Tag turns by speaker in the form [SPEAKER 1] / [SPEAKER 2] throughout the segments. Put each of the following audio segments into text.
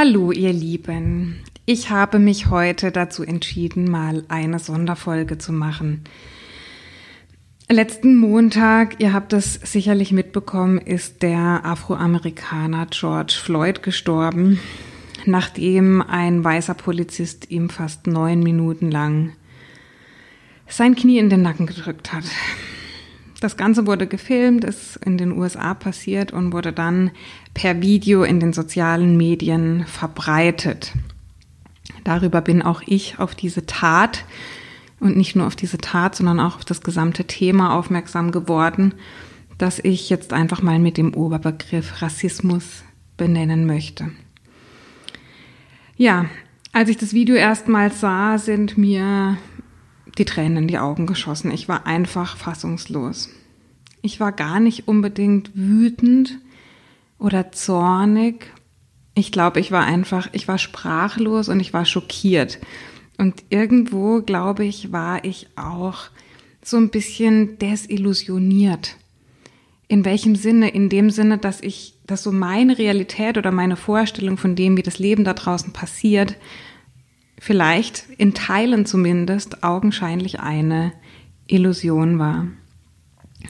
[SPEAKER 1] Hallo ihr Lieben, ich habe mich heute dazu entschieden, mal eine Sonderfolge zu machen. Letzten Montag, ihr habt es sicherlich mitbekommen, ist der Afroamerikaner George Floyd gestorben, nachdem ein weißer Polizist ihm fast neun Minuten lang sein Knie in den Nacken gedrückt hat. Das Ganze wurde gefilmt, ist in den USA passiert und wurde dann per Video in den sozialen Medien verbreitet. Darüber bin auch ich auf diese Tat und nicht nur auf diese Tat, sondern auch auf das gesamte Thema aufmerksam geworden, dass ich jetzt einfach mal mit dem Oberbegriff Rassismus benennen möchte. Ja, als ich das Video erstmals sah, sind mir die Tränen in die Augen geschossen. Ich war einfach fassungslos. Ich war gar nicht unbedingt wütend oder zornig. Ich glaube, ich war einfach, ich war sprachlos und ich war schockiert. Und irgendwo, glaube ich, war ich auch so ein bisschen desillusioniert. In welchem Sinne? In dem Sinne, dass ich, dass so meine Realität oder meine Vorstellung von dem, wie das Leben da draußen passiert, vielleicht in Teilen zumindest augenscheinlich eine Illusion war.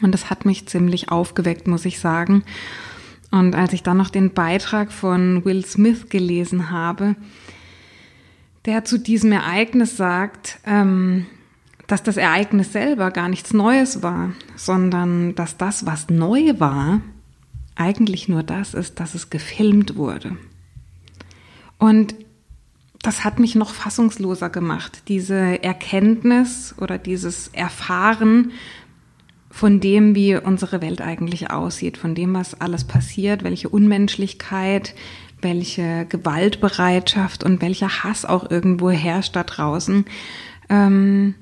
[SPEAKER 1] Und das hat mich ziemlich aufgeweckt, muss ich sagen. Und als ich dann noch den Beitrag von Will Smith gelesen habe, der zu diesem Ereignis sagt, ähm, dass das Ereignis selber gar nichts Neues war, sondern dass das, was neu war, eigentlich nur das ist, dass es gefilmt wurde. Und das hat mich noch fassungsloser gemacht, diese Erkenntnis oder dieses Erfahren von dem, wie unsere Welt eigentlich aussieht, von dem, was alles passiert, welche Unmenschlichkeit, welche Gewaltbereitschaft und welcher Hass auch irgendwo herrscht da draußen, ähm,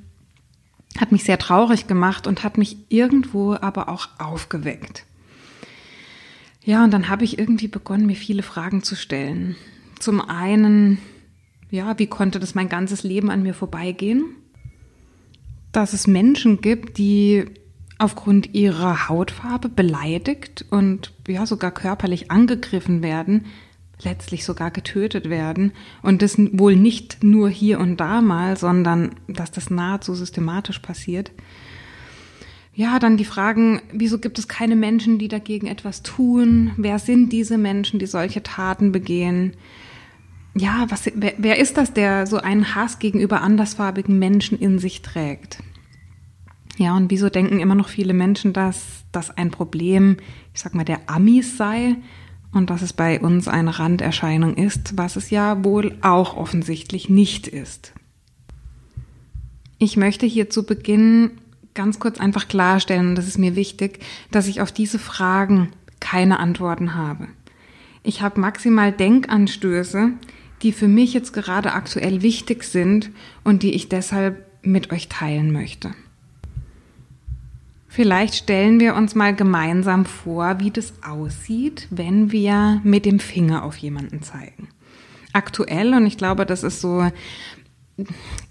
[SPEAKER 1] hat mich sehr traurig gemacht und hat mich irgendwo aber auch aufgeweckt. Ja, und dann habe ich irgendwie begonnen, mir viele Fragen zu stellen. Zum einen, ja, wie konnte das mein ganzes Leben an mir vorbeigehen? Dass es Menschen gibt, die aufgrund ihrer Hautfarbe beleidigt und ja sogar körperlich angegriffen werden, letztlich sogar getötet werden und das wohl nicht nur hier und da mal, sondern dass das nahezu systematisch passiert. Ja, dann die Fragen, wieso gibt es keine Menschen, die dagegen etwas tun? Wer sind diese Menschen, die solche Taten begehen? Ja, was, wer, wer ist das, der so einen Hass gegenüber andersfarbigen Menschen in sich trägt? Ja, und wieso denken immer noch viele Menschen, dass das ein Problem, ich sag mal, der Amis sei und dass es bei uns eine Randerscheinung ist, was es ja wohl auch offensichtlich nicht ist. Ich möchte hier zu Beginn ganz kurz einfach klarstellen, und das ist mir wichtig, dass ich auf diese Fragen keine Antworten habe. Ich habe maximal Denkanstöße, die für mich jetzt gerade aktuell wichtig sind und die ich deshalb mit euch teilen möchte. Vielleicht stellen wir uns mal gemeinsam vor, wie das aussieht, wenn wir mit dem Finger auf jemanden zeigen. Aktuell, und ich glaube, das ist so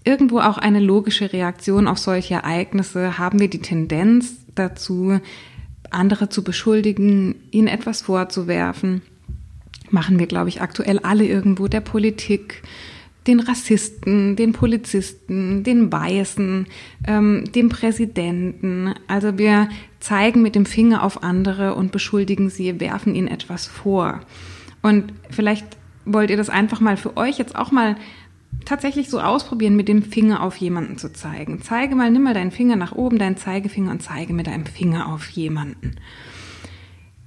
[SPEAKER 1] irgendwo auch eine logische Reaktion auf solche Ereignisse, haben wir die Tendenz dazu, andere zu beschuldigen, ihnen etwas vorzuwerfen. Machen wir, glaube ich, aktuell alle irgendwo der Politik, den Rassisten, den Polizisten, den Weißen, ähm, dem Präsidenten. Also wir zeigen mit dem Finger auf andere und beschuldigen sie, werfen ihnen etwas vor. Und vielleicht wollt ihr das einfach mal für euch jetzt auch mal tatsächlich so ausprobieren, mit dem Finger auf jemanden zu zeigen. Zeige mal, nimm mal deinen Finger nach oben, deinen Zeigefinger und zeige mit deinem Finger auf jemanden.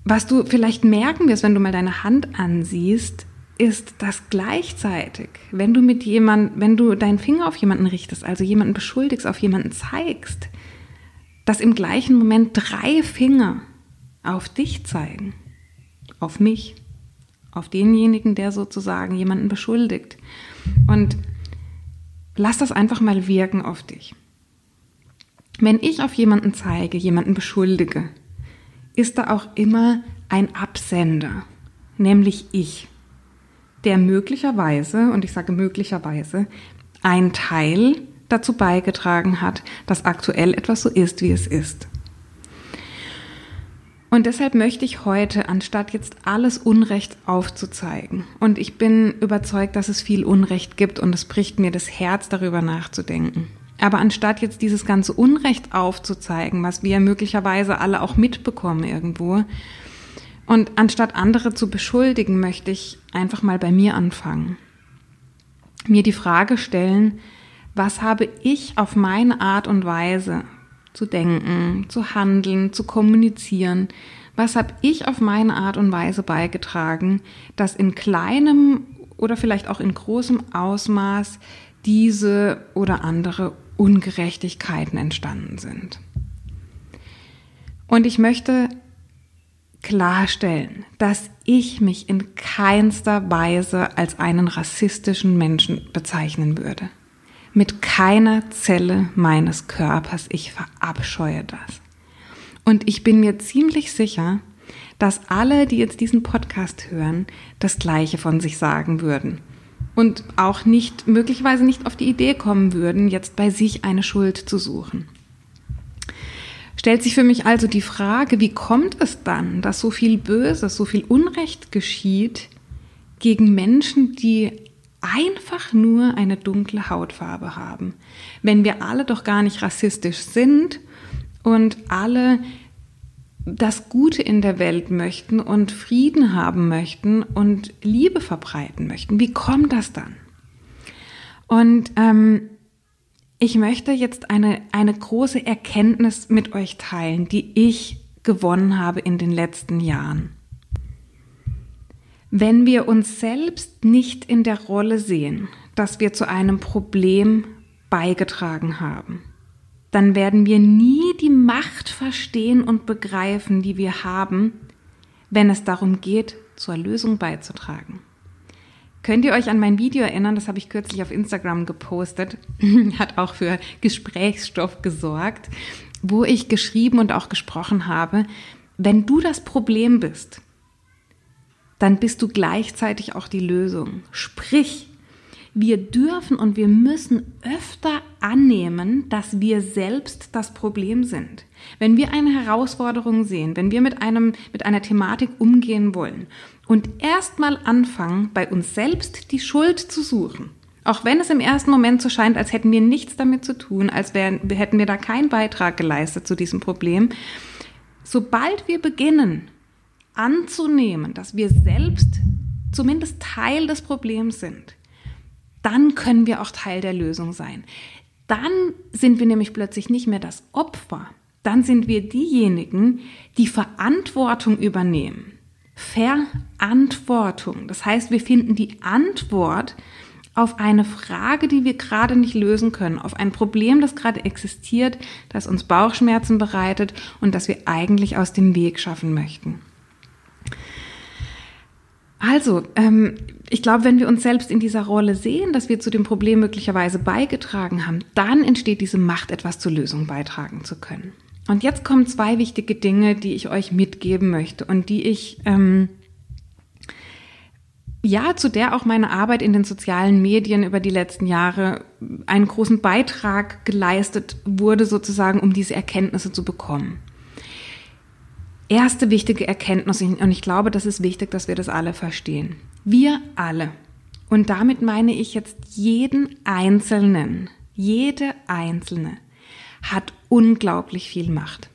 [SPEAKER 1] Was du vielleicht merken wirst, wenn du mal deine Hand ansiehst, ist, dass gleichzeitig, wenn du mit jemand, wenn du deinen Finger auf jemanden richtest, also jemanden beschuldigst, auf jemanden zeigst, dass im gleichen Moment drei Finger auf dich zeigen, auf mich, auf denjenigen, der sozusagen jemanden beschuldigt. Und lass das einfach mal wirken auf dich. Wenn ich auf jemanden zeige, jemanden beschuldige, ist da auch immer ein Absender, nämlich ich der möglicherweise, und ich sage möglicherweise, ein Teil dazu beigetragen hat, dass aktuell etwas so ist, wie es ist. Und deshalb möchte ich heute, anstatt jetzt alles Unrecht aufzuzeigen, und ich bin überzeugt, dass es viel Unrecht gibt und es bricht mir das Herz, darüber nachzudenken. Aber anstatt jetzt dieses ganze Unrecht aufzuzeigen, was wir möglicherweise alle auch mitbekommen irgendwo, und anstatt andere zu beschuldigen, möchte ich einfach mal bei mir anfangen. Mir die Frage stellen, was habe ich auf meine Art und Weise zu denken, zu handeln, zu kommunizieren. Was habe ich auf meine Art und Weise beigetragen, dass in kleinem oder vielleicht auch in großem Ausmaß diese oder andere Ungerechtigkeiten entstanden sind. Und ich möchte klarstellen, dass ich mich in keinster Weise als einen rassistischen Menschen bezeichnen würde mit keiner Zelle meines Körpers. Ich verabscheue das. Und ich bin mir ziemlich sicher, dass alle, die jetzt diesen Podcast hören, das Gleiche von sich sagen würden. Und auch nicht, möglicherweise nicht auf die Idee kommen würden, jetzt bei sich eine Schuld zu suchen. Stellt sich für mich also die Frage, wie kommt es dann, dass so viel Böses, so viel Unrecht geschieht gegen Menschen, die einfach nur eine dunkle Hautfarbe haben. Wenn wir alle doch gar nicht rassistisch sind und alle das Gute in der Welt möchten und Frieden haben möchten und Liebe verbreiten möchten, wie kommt das dann? Und ähm, ich möchte jetzt eine, eine große Erkenntnis mit euch teilen, die ich gewonnen habe in den letzten Jahren. Wenn wir uns selbst nicht in der Rolle sehen, dass wir zu einem Problem beigetragen haben, dann werden wir nie die Macht verstehen und begreifen, die wir haben, wenn es darum geht, zur Lösung beizutragen. Könnt ihr euch an mein Video erinnern? Das habe ich kürzlich auf Instagram gepostet. Hat auch für Gesprächsstoff gesorgt, wo ich geschrieben und auch gesprochen habe. Wenn du das Problem bist, dann bist du gleichzeitig auch die Lösung. Sprich, wir dürfen und wir müssen öfter annehmen, dass wir selbst das Problem sind. Wenn wir eine Herausforderung sehen, wenn wir mit einem, mit einer Thematik umgehen wollen und erstmal anfangen, bei uns selbst die Schuld zu suchen, auch wenn es im ersten Moment so scheint, als hätten wir nichts damit zu tun, als wären, hätten wir da keinen Beitrag geleistet zu diesem Problem, sobald wir beginnen, anzunehmen, dass wir selbst zumindest Teil des Problems sind, dann können wir auch Teil der Lösung sein. Dann sind wir nämlich plötzlich nicht mehr das Opfer, dann sind wir diejenigen, die Verantwortung übernehmen. Verantwortung. Das heißt, wir finden die Antwort auf eine Frage, die wir gerade nicht lösen können, auf ein Problem, das gerade existiert, das uns Bauchschmerzen bereitet und das wir eigentlich aus dem Weg schaffen möchten. Also, ähm, ich glaube, wenn wir uns selbst in dieser Rolle sehen, dass wir zu dem Problem möglicherweise beigetragen haben, dann entsteht diese Macht, etwas zur Lösung beitragen zu können. Und jetzt kommen zwei wichtige Dinge, die ich euch mitgeben möchte und die ich, ähm, ja, zu der auch meine Arbeit in den sozialen Medien über die letzten Jahre einen großen Beitrag geleistet wurde, sozusagen, um diese Erkenntnisse zu bekommen erste wichtige Erkenntnis, und ich glaube, das ist wichtig, dass wir das alle verstehen. Wir alle, und damit meine ich jetzt jeden Einzelnen, jede Einzelne, hat unglaublich viel Macht.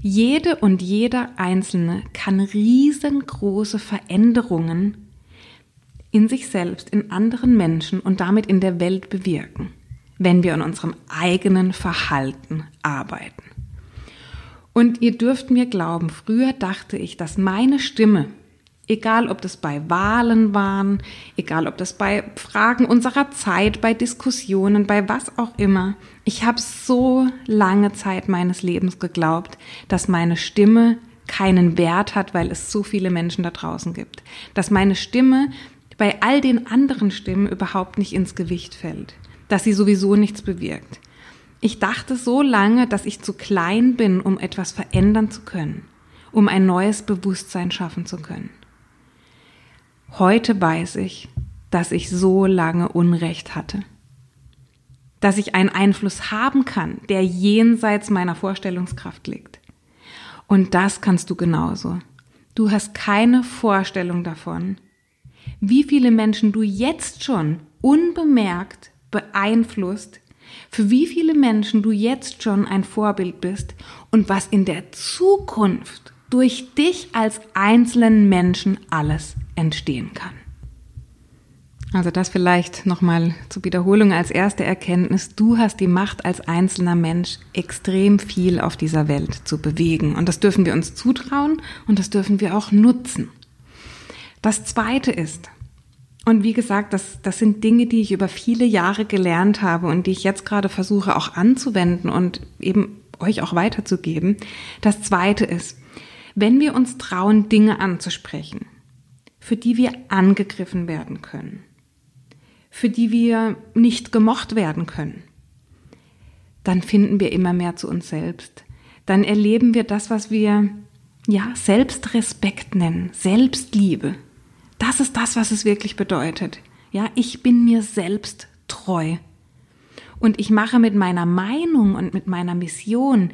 [SPEAKER 1] Jede und jeder Einzelne kann riesengroße Veränderungen in sich selbst, in anderen Menschen und damit in der Welt bewirken, wenn wir an unserem eigenen Verhalten arbeiten. Und ihr dürft mir glauben, früher dachte ich, dass meine Stimme, egal ob das bei Wahlen waren, egal ob das bei Fragen unserer Zeit, bei Diskussionen, bei was auch immer, ich habe so lange Zeit meines Lebens geglaubt, dass meine Stimme keinen Wert hat, weil es so viele Menschen da draußen gibt. Dass meine Stimme bei all den anderen Stimmen überhaupt nicht ins Gewicht fällt. Dass sie sowieso nichts bewirkt. Ich dachte so lange, dass ich zu klein bin, um etwas verändern zu können, um ein neues Bewusstsein schaffen zu können. Heute weiß ich, dass ich so lange Unrecht hatte, dass ich einen Einfluss haben kann, der jenseits meiner Vorstellungskraft liegt. Und das kannst du genauso. Du hast keine Vorstellung davon, wie viele Menschen du jetzt schon unbemerkt beeinflusst, für wie viele Menschen du jetzt schon ein Vorbild bist und was in der Zukunft durch dich als einzelnen Menschen alles entstehen kann. Also das vielleicht nochmal zur Wiederholung als erste Erkenntnis. Du hast die Macht als einzelner Mensch extrem viel auf dieser Welt zu bewegen. Und das dürfen wir uns zutrauen und das dürfen wir auch nutzen. Das zweite ist, und wie gesagt, das, das sind Dinge, die ich über viele Jahre gelernt habe und die ich jetzt gerade versuche auch anzuwenden und eben euch auch weiterzugeben. Das zweite ist, wenn wir uns trauen, Dinge anzusprechen, für die wir angegriffen werden können, für die wir nicht gemocht werden können, dann finden wir immer mehr zu uns selbst. Dann erleben wir das, was wir ja Selbstrespekt nennen, Selbstliebe. Das ist das, was es wirklich bedeutet. Ja, ich bin mir selbst treu. Und ich mache mit meiner Meinung und mit meiner Mission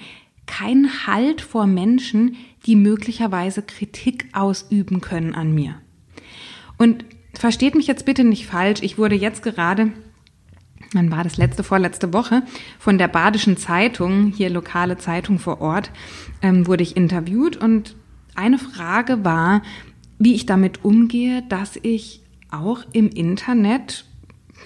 [SPEAKER 1] keinen Halt vor Menschen, die möglicherweise Kritik ausüben können an mir. Und versteht mich jetzt bitte nicht falsch, ich wurde jetzt gerade, dann war das letzte, vorletzte Woche, von der Badischen Zeitung, hier lokale Zeitung vor Ort, ähm, wurde ich interviewt und eine Frage war, wie ich damit umgehe, dass ich auch im Internet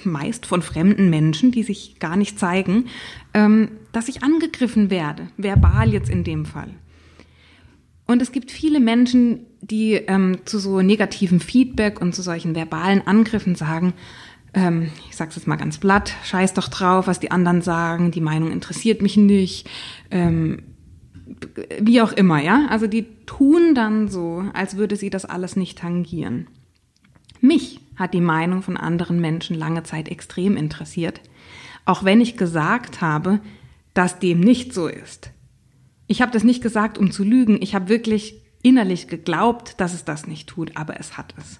[SPEAKER 1] meist von fremden Menschen, die sich gar nicht zeigen, ähm, dass ich angegriffen werde, verbal jetzt in dem Fall. Und es gibt viele Menschen, die ähm, zu so negativen Feedback und zu solchen verbalen Angriffen sagen, ähm, ich sag's jetzt mal ganz platt, scheiß doch drauf, was die anderen sagen, die Meinung interessiert mich nicht, ähm, wie auch immer, ja. Also die tun dann so, als würde sie das alles nicht tangieren. Mich hat die Meinung von anderen Menschen lange Zeit extrem interessiert, auch wenn ich gesagt habe, dass dem nicht so ist. Ich habe das nicht gesagt, um zu lügen. Ich habe wirklich innerlich geglaubt, dass es das nicht tut, aber es hat es.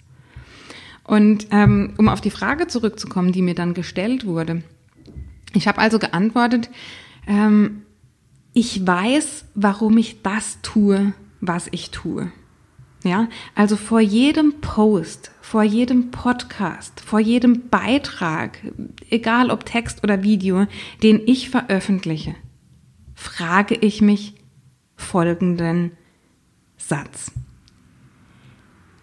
[SPEAKER 1] Und ähm, um auf die Frage zurückzukommen, die mir dann gestellt wurde. Ich habe also geantwortet, ähm, ich weiß, warum ich das tue, was ich tue. Ja, also vor jedem Post, vor jedem Podcast, vor jedem Beitrag, egal ob Text oder Video, den ich veröffentliche, frage ich mich folgenden Satz.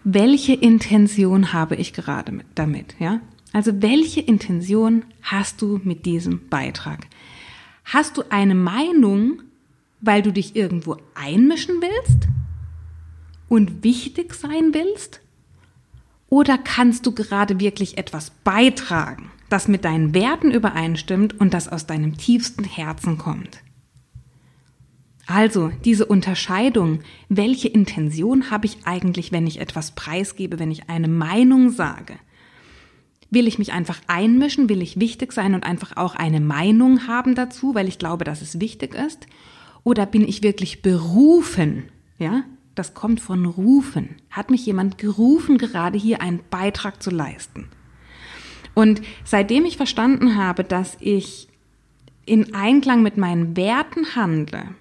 [SPEAKER 1] Welche Intention habe ich gerade damit, ja? Also welche Intention hast du mit diesem Beitrag? Hast du eine Meinung, weil du dich irgendwo einmischen willst? und wichtig sein willst? Oder kannst du gerade wirklich etwas beitragen, das mit deinen Werten übereinstimmt und das aus deinem tiefsten Herzen kommt? Also diese Unterscheidung, welche Intention habe ich eigentlich, wenn ich etwas preisgebe, wenn ich eine Meinung sage? Will ich mich einfach einmischen? Will ich wichtig sein und einfach auch eine Meinung haben dazu, weil ich glaube, dass es wichtig ist? Oder bin ich wirklich berufen, ja, das kommt von Rufen. Hat mich jemand gerufen, gerade hier einen Beitrag zu leisten? Und seitdem ich verstanden habe, dass ich in Einklang mit meinen Werten handle,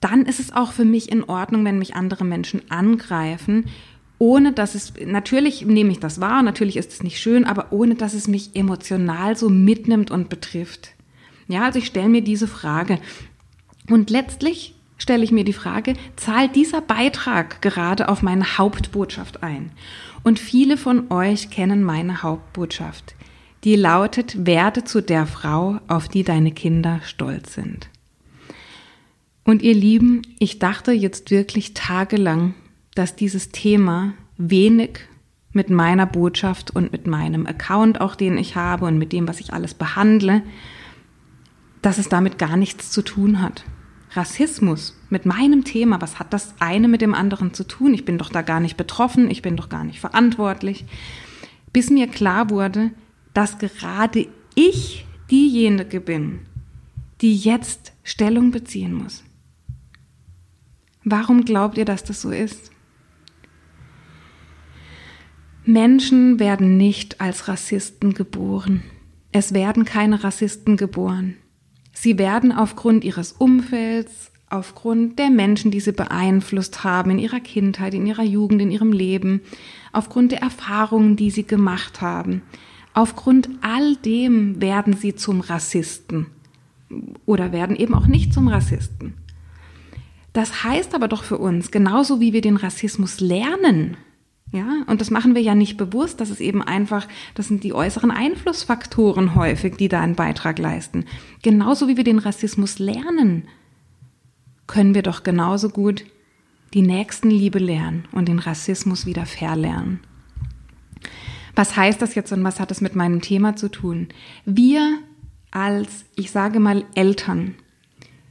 [SPEAKER 1] dann ist es auch für mich in Ordnung, wenn mich andere Menschen angreifen, ohne dass es, natürlich nehme ich das wahr, natürlich ist es nicht schön, aber ohne dass es mich emotional so mitnimmt und betrifft. Ja, also ich stelle mir diese Frage. Und letztlich stelle ich mir die Frage, zahlt dieser Beitrag gerade auf meine Hauptbotschaft ein? Und viele von euch kennen meine Hauptbotschaft. Die lautet, werde zu der Frau, auf die deine Kinder stolz sind. Und ihr Lieben, ich dachte jetzt wirklich tagelang, dass dieses Thema wenig mit meiner Botschaft und mit meinem Account, auch den ich habe und mit dem, was ich alles behandle, dass es damit gar nichts zu tun hat. Rassismus mit meinem Thema, was hat das eine mit dem anderen zu tun? Ich bin doch da gar nicht betroffen, ich bin doch gar nicht verantwortlich. Bis mir klar wurde, dass gerade ich diejenige bin, die jetzt Stellung beziehen muss. Warum glaubt ihr, dass das so ist? Menschen werden nicht als Rassisten geboren. Es werden keine Rassisten geboren. Sie werden aufgrund ihres Umfelds, aufgrund der Menschen, die sie beeinflusst haben in ihrer Kindheit, in ihrer Jugend, in ihrem Leben, aufgrund der Erfahrungen, die sie gemacht haben. Aufgrund all dem werden sie zum Rassisten oder werden eben auch nicht zum Rassisten. Das heißt aber doch für uns, genauso wie wir den Rassismus lernen, ja, und das machen wir ja nicht bewusst, das ist eben einfach, das sind die äußeren Einflussfaktoren häufig, die da einen Beitrag leisten. Genauso wie wir den Rassismus lernen, können wir doch genauso gut die Nächstenliebe lernen und den Rassismus wieder verlernen. Was heißt das jetzt und was hat es mit meinem Thema zu tun? Wir als, ich sage mal, Eltern,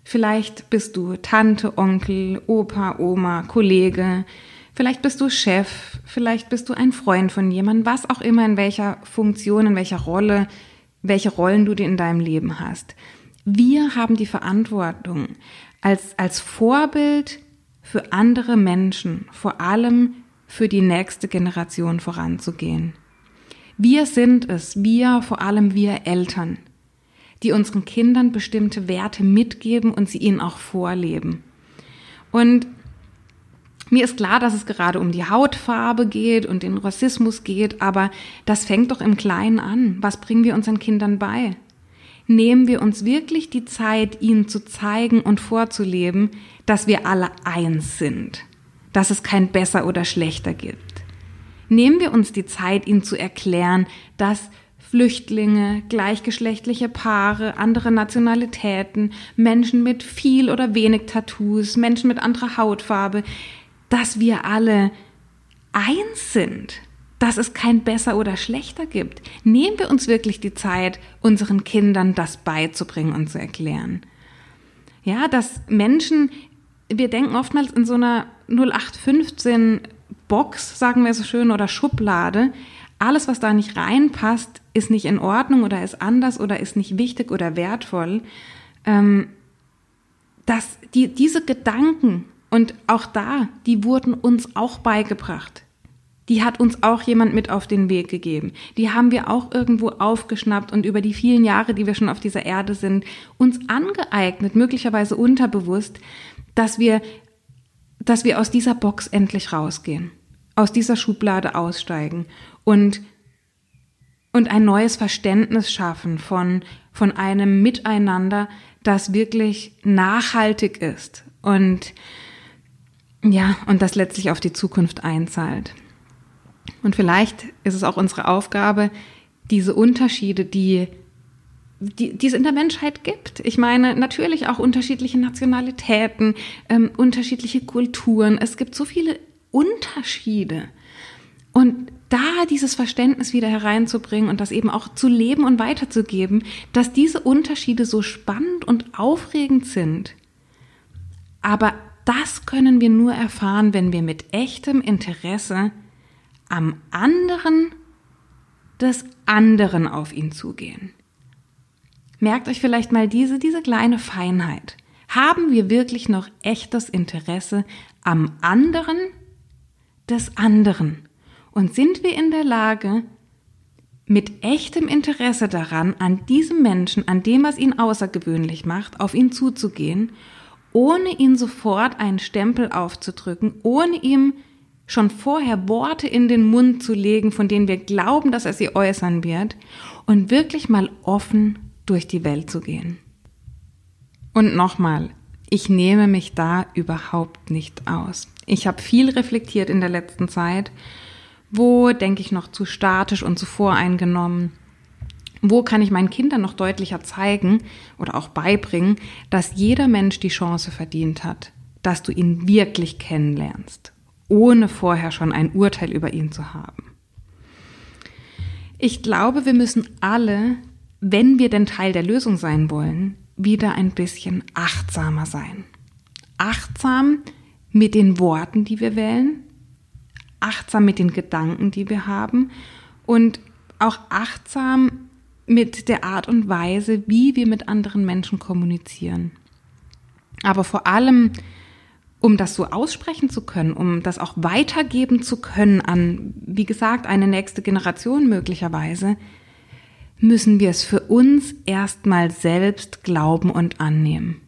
[SPEAKER 1] vielleicht bist du Tante, Onkel, Opa, Oma, Kollege, vielleicht bist du Chef, vielleicht bist du ein Freund von jemandem, was auch immer, in welcher Funktion, in welcher Rolle, welche Rollen du dir in deinem Leben hast. Wir haben die Verantwortung, als, als Vorbild für andere Menschen, vor allem für die nächste Generation voranzugehen. Wir sind es, wir, vor allem wir Eltern, die unseren Kindern bestimmte Werte mitgeben und sie ihnen auch vorleben. Und mir ist klar, dass es gerade um die Hautfarbe geht und den Rassismus geht, aber das fängt doch im Kleinen an. Was bringen wir unseren Kindern bei? Nehmen wir uns wirklich die Zeit, ihnen zu zeigen und vorzuleben, dass wir alle eins sind, dass es kein besser oder schlechter gibt. Nehmen wir uns die Zeit, ihnen zu erklären, dass Flüchtlinge, gleichgeschlechtliche Paare, andere Nationalitäten, Menschen mit viel oder wenig Tattoos, Menschen mit anderer Hautfarbe, dass wir alle eins sind, dass es kein besser oder schlechter gibt. Nehmen wir uns wirklich die Zeit, unseren Kindern das beizubringen und zu erklären. Ja, dass Menschen, wir denken oftmals in so einer 0815 Box, sagen wir so schön, oder Schublade. Alles, was da nicht reinpasst, ist nicht in Ordnung oder ist anders oder ist nicht wichtig oder wertvoll. Ähm, dass die, diese Gedanken und auch da, die wurden uns auch beigebracht. Die hat uns auch jemand mit auf den Weg gegeben. Die haben wir auch irgendwo aufgeschnappt und über die vielen Jahre, die wir schon auf dieser Erde sind, uns angeeignet, möglicherweise unterbewusst, dass wir, dass wir aus dieser Box endlich rausgehen, aus dieser Schublade aussteigen und, und ein neues Verständnis schaffen von, von einem Miteinander, das wirklich nachhaltig ist und ja, und das letztlich auf die Zukunft einzahlt. Und vielleicht ist es auch unsere Aufgabe, diese Unterschiede, die, die, die es in der Menschheit gibt. Ich meine, natürlich auch unterschiedliche Nationalitäten, ähm, unterschiedliche Kulturen. Es gibt so viele Unterschiede. Und da dieses Verständnis wieder hereinzubringen und das eben auch zu leben und weiterzugeben, dass diese Unterschiede so spannend und aufregend sind, aber das können wir nur erfahren, wenn wir mit echtem Interesse am anderen des anderen auf ihn zugehen. Merkt euch vielleicht mal diese, diese kleine Feinheit. Haben wir wirklich noch echtes Interesse am anderen des anderen? Und sind wir in der Lage, mit echtem Interesse daran, an diesem Menschen, an dem, was ihn außergewöhnlich macht, auf ihn zuzugehen ohne ihn sofort einen Stempel aufzudrücken, ohne ihm schon vorher Worte in den Mund zu legen, von denen wir glauben, dass er sie äußern wird, und wirklich mal offen durch die Welt zu gehen. Und nochmal, ich nehme mich da überhaupt nicht aus. Ich habe viel reflektiert in der letzten Zeit. Wo denke ich noch zu statisch und zu voreingenommen? Wo kann ich meinen Kindern noch deutlicher zeigen oder auch beibringen, dass jeder Mensch die Chance verdient hat, dass du ihn wirklich kennenlernst, ohne vorher schon ein Urteil über ihn zu haben? Ich glaube, wir müssen alle, wenn wir denn Teil der Lösung sein wollen, wieder ein bisschen achtsamer sein. Achtsam mit den Worten, die wir wählen, achtsam mit den Gedanken, die wir haben und auch achtsam mit der Art und Weise, wie wir mit anderen Menschen kommunizieren. Aber vor allem, um das so aussprechen zu können, um das auch weitergeben zu können an, wie gesagt, eine nächste Generation möglicherweise, müssen wir es für uns erstmal selbst glauben und annehmen.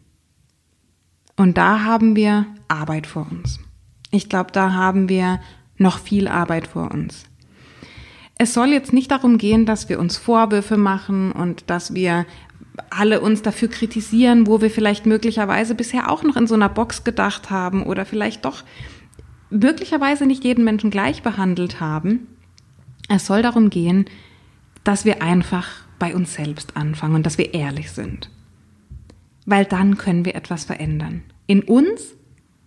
[SPEAKER 1] Und da haben wir Arbeit vor uns. Ich glaube, da haben wir noch viel Arbeit vor uns. Es soll jetzt nicht darum gehen, dass wir uns Vorwürfe machen und dass wir alle uns dafür kritisieren, wo wir vielleicht möglicherweise bisher auch noch in so einer Box gedacht haben oder vielleicht doch möglicherweise nicht jeden Menschen gleich behandelt haben. Es soll darum gehen, dass wir einfach bei uns selbst anfangen und dass wir ehrlich sind. Weil dann können wir etwas verändern. In uns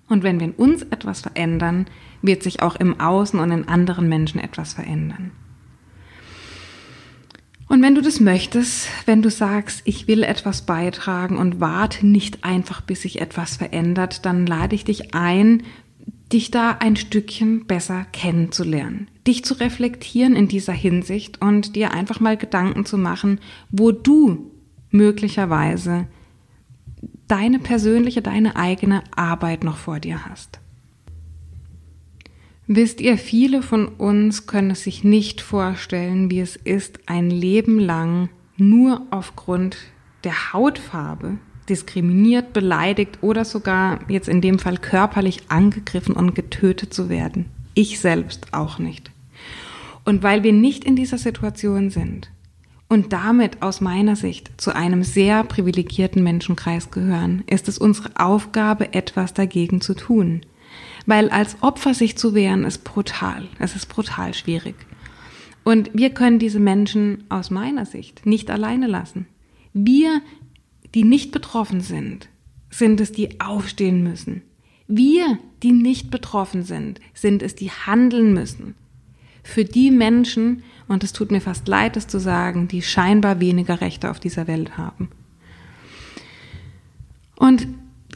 [SPEAKER 1] und wenn wir in uns etwas verändern, wird sich auch im Außen und in anderen Menschen etwas verändern. Und wenn du das möchtest, wenn du sagst, ich will etwas beitragen und warte nicht einfach, bis sich etwas verändert, dann lade ich dich ein, dich da ein Stückchen besser kennenzulernen, dich zu reflektieren in dieser Hinsicht und dir einfach mal Gedanken zu machen, wo du möglicherweise deine persönliche, deine eigene Arbeit noch vor dir hast. Wisst ihr, viele von uns können es sich nicht vorstellen, wie es ist, ein Leben lang nur aufgrund der Hautfarbe diskriminiert, beleidigt oder sogar jetzt in dem Fall körperlich angegriffen und getötet zu werden. Ich selbst auch nicht. Und weil wir nicht in dieser Situation sind, und damit aus meiner Sicht zu einem sehr privilegierten Menschenkreis gehören, ist es unsere Aufgabe, etwas dagegen zu tun. Weil als Opfer sich zu wehren, ist brutal. Es ist brutal schwierig. Und wir können diese Menschen aus meiner Sicht nicht alleine lassen. Wir, die nicht betroffen sind, sind es, die aufstehen müssen. Wir, die nicht betroffen sind, sind es, die handeln müssen. Für die Menschen, und es tut mir fast leid, es zu sagen, die scheinbar weniger Rechte auf dieser Welt haben. Und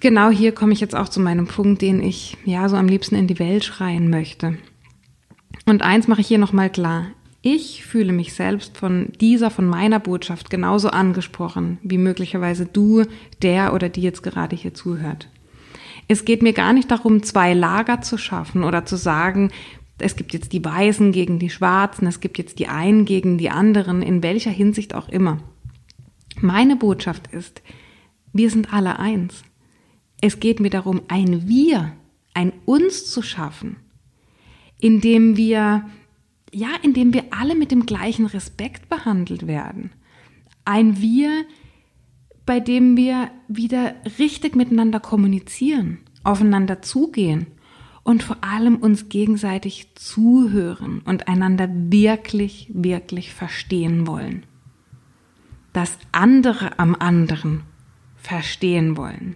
[SPEAKER 1] genau hier komme ich jetzt auch zu meinem Punkt, den ich ja so am liebsten in die Welt schreien möchte. Und eins mache ich hier nochmal klar. Ich fühle mich selbst von dieser, von meiner Botschaft genauso angesprochen, wie möglicherweise du, der oder die jetzt gerade hier zuhört. Es geht mir gar nicht darum, zwei Lager zu schaffen oder zu sagen, es gibt jetzt die Weißen gegen die Schwarzen, es gibt jetzt die einen gegen die anderen, in welcher Hinsicht auch immer. Meine Botschaft ist, wir sind alle eins. Es geht mir darum, ein Wir, ein Uns zu schaffen, indem wir, ja, indem wir alle mit dem gleichen Respekt behandelt werden. Ein Wir, bei dem wir wieder richtig miteinander kommunizieren, aufeinander zugehen und vor allem uns gegenseitig zuhören und einander wirklich, wirklich verstehen wollen. Das andere am anderen verstehen wollen.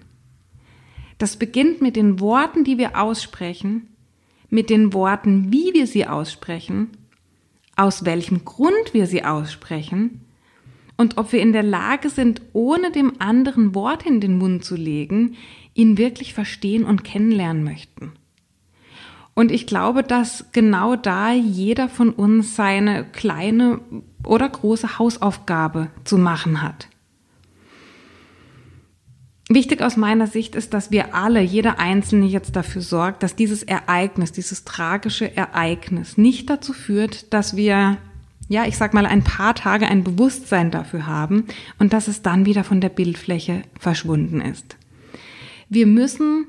[SPEAKER 1] Das beginnt mit den Worten, die wir aussprechen, mit den Worten, wie wir sie aussprechen, aus welchem Grund wir sie aussprechen und ob wir in der Lage sind, ohne dem anderen Wort in den Mund zu legen, ihn wirklich verstehen und kennenlernen möchten. Und ich glaube, dass genau da jeder von uns seine kleine oder große Hausaufgabe zu machen hat. Wichtig aus meiner Sicht ist, dass wir alle, jeder Einzelne jetzt dafür sorgt, dass dieses Ereignis, dieses tragische Ereignis nicht dazu führt, dass wir, ja, ich sag mal, ein paar Tage ein Bewusstsein dafür haben und dass es dann wieder von der Bildfläche verschwunden ist. Wir müssen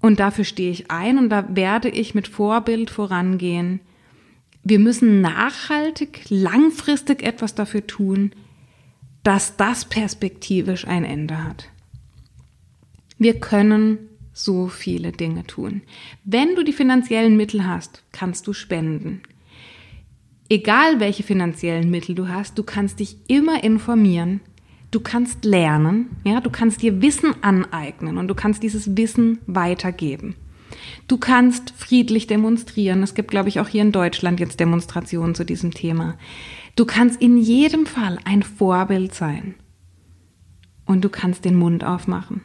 [SPEAKER 1] und dafür stehe ich ein und da werde ich mit Vorbild vorangehen. Wir müssen nachhaltig, langfristig etwas dafür tun, dass das perspektivisch ein Ende hat. Wir können so viele Dinge tun. Wenn du die finanziellen Mittel hast, kannst du spenden. Egal welche finanziellen Mittel du hast, du kannst dich immer informieren, Du kannst lernen, ja, du kannst dir Wissen aneignen und du kannst dieses Wissen weitergeben. Du kannst friedlich demonstrieren. Es gibt, glaube ich, auch hier in Deutschland jetzt Demonstrationen zu diesem Thema. Du kannst in jedem Fall ein Vorbild sein. Und du kannst den Mund aufmachen.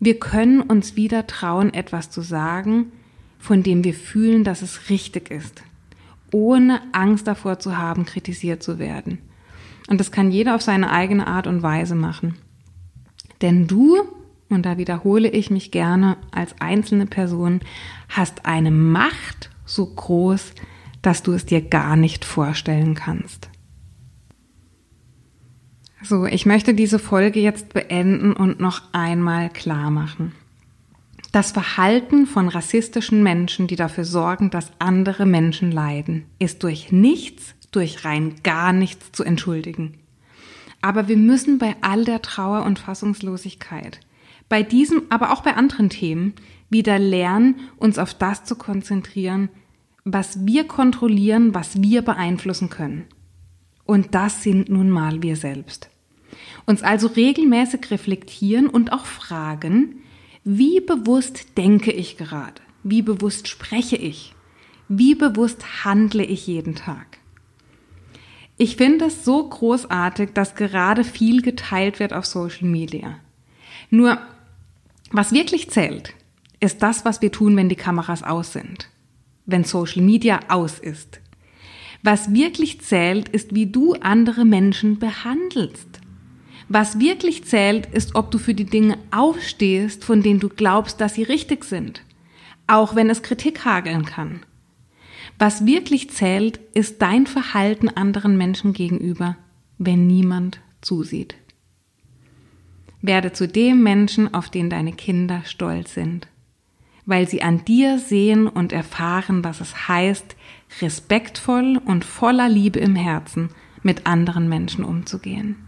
[SPEAKER 1] Wir können uns wieder trauen, etwas zu sagen, von dem wir fühlen, dass es richtig ist, ohne Angst davor zu haben, kritisiert zu werden. Und das kann jeder auf seine eigene Art und Weise machen. Denn du, und da wiederhole ich mich gerne als einzelne Person, hast eine Macht so groß, dass du es dir gar nicht vorstellen kannst. So, ich möchte diese Folge jetzt beenden und noch einmal klar machen. Das Verhalten von rassistischen Menschen, die dafür sorgen, dass andere Menschen leiden, ist durch nichts, durch rein gar nichts zu entschuldigen. Aber wir müssen bei all der Trauer und Fassungslosigkeit, bei diesem, aber auch bei anderen Themen, wieder lernen, uns auf das zu konzentrieren, was wir kontrollieren, was wir beeinflussen können. Und das sind nun mal wir selbst. Uns also regelmäßig reflektieren und auch fragen, wie bewusst denke ich gerade? Wie bewusst spreche ich? Wie bewusst handle ich jeden Tag? Ich finde es so großartig, dass gerade viel geteilt wird auf Social Media. Nur, was wirklich zählt, ist das, was wir tun, wenn die Kameras aus sind. Wenn Social Media aus ist. Was wirklich zählt, ist, wie du andere Menschen behandelst. Was wirklich zählt, ist, ob du für die Dinge aufstehst, von denen du glaubst, dass sie richtig sind. Auch wenn es Kritik hageln kann. Was wirklich zählt, ist dein Verhalten anderen Menschen gegenüber, wenn niemand zusieht. Werde zu dem Menschen, auf den deine Kinder stolz sind, weil sie an dir sehen und erfahren, was es heißt, respektvoll und voller Liebe im Herzen mit anderen Menschen umzugehen.